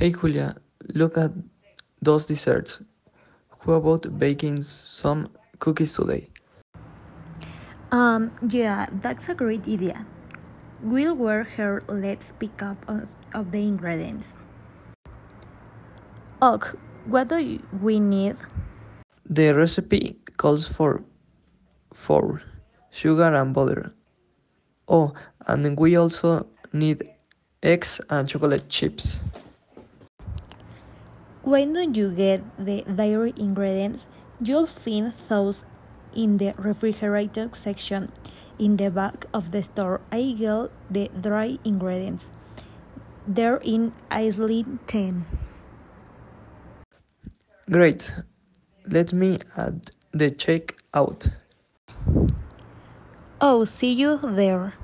Hey Julia, look at those desserts. How about baking some cookies today? Um, yeah, that's a great idea. We'll wear here. Let's pick up of, of the ingredients. Ok, what do we need? The recipe calls for for sugar and butter. Oh, and we also need eggs and chocolate chips. Why don't you get the dairy ingredients? You'll find those in the refrigerator section in the back of the store. I get the dry ingredients. They're in aisle 10. Great. Let me add the check out. Oh, see you there.